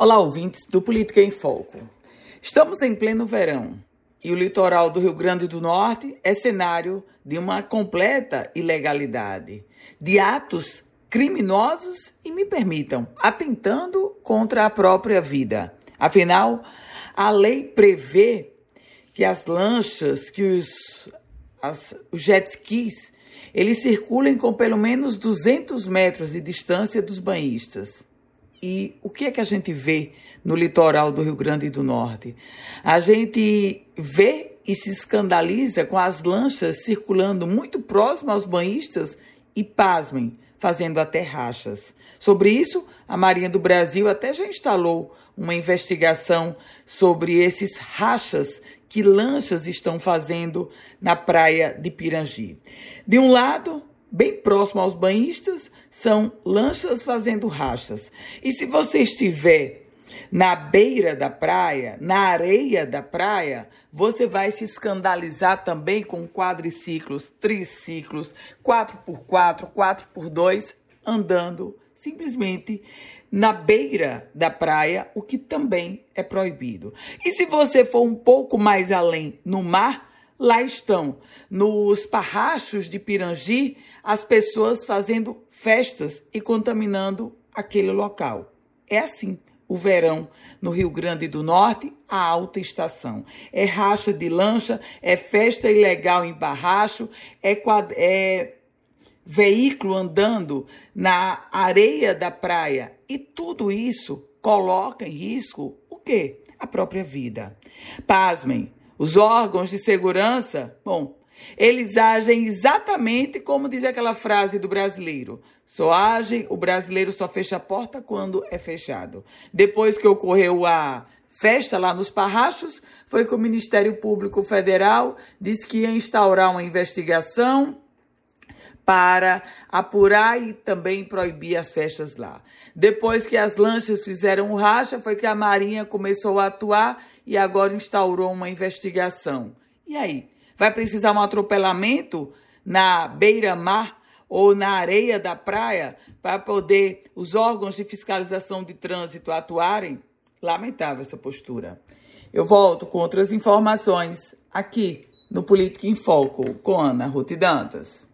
Olá, ouvintes do Política em Foco. Estamos em pleno verão e o litoral do Rio Grande do Norte é cenário de uma completa ilegalidade, de atos criminosos e, me permitam, atentando contra a própria vida. Afinal, a lei prevê que as lanchas, que os, as, os jet skis, eles circulem com pelo menos 200 metros de distância dos banhistas. E o que é que a gente vê no litoral do Rio Grande do Norte? A gente vê e se escandaliza com as lanchas circulando muito próximo aos banhistas e, pasmem, fazendo até rachas. Sobre isso, a Marinha do Brasil até já instalou uma investigação sobre esses rachas que lanchas estão fazendo na praia de Pirangi. De um lado, bem próximo aos banhistas, são lanchas fazendo rachas. E se você estiver na beira da praia, na areia da praia, você vai se escandalizar também com quadriciclos, triciclos, 4x4, 4x2 andando simplesmente na beira da praia, o que também é proibido. E se você for um pouco mais além no mar, Lá estão, nos parrachos de Pirangi, as pessoas fazendo festas e contaminando aquele local. É assim o verão no Rio Grande do Norte, a alta estação. É racha de lancha, é festa ilegal em barracho, é, é veículo andando na areia da praia. E tudo isso coloca em risco o quê? A própria vida. Pasmem, os órgãos de segurança, bom, eles agem exatamente como diz aquela frase do brasileiro. Só age, o brasileiro só fecha a porta quando é fechado. Depois que ocorreu a festa lá nos Parrachos, foi que o Ministério Público Federal disse que ia instaurar uma investigação para apurar e também proibir as festas lá. Depois que as lanchas fizeram o racha, foi que a Marinha começou a atuar e agora instaurou uma investigação. E aí? Vai precisar um atropelamento na beira-mar ou na areia da praia para poder os órgãos de fiscalização de trânsito atuarem? Lamentável essa postura. Eu volto com outras informações aqui no Política em Foco com Ana Ruth Dantas.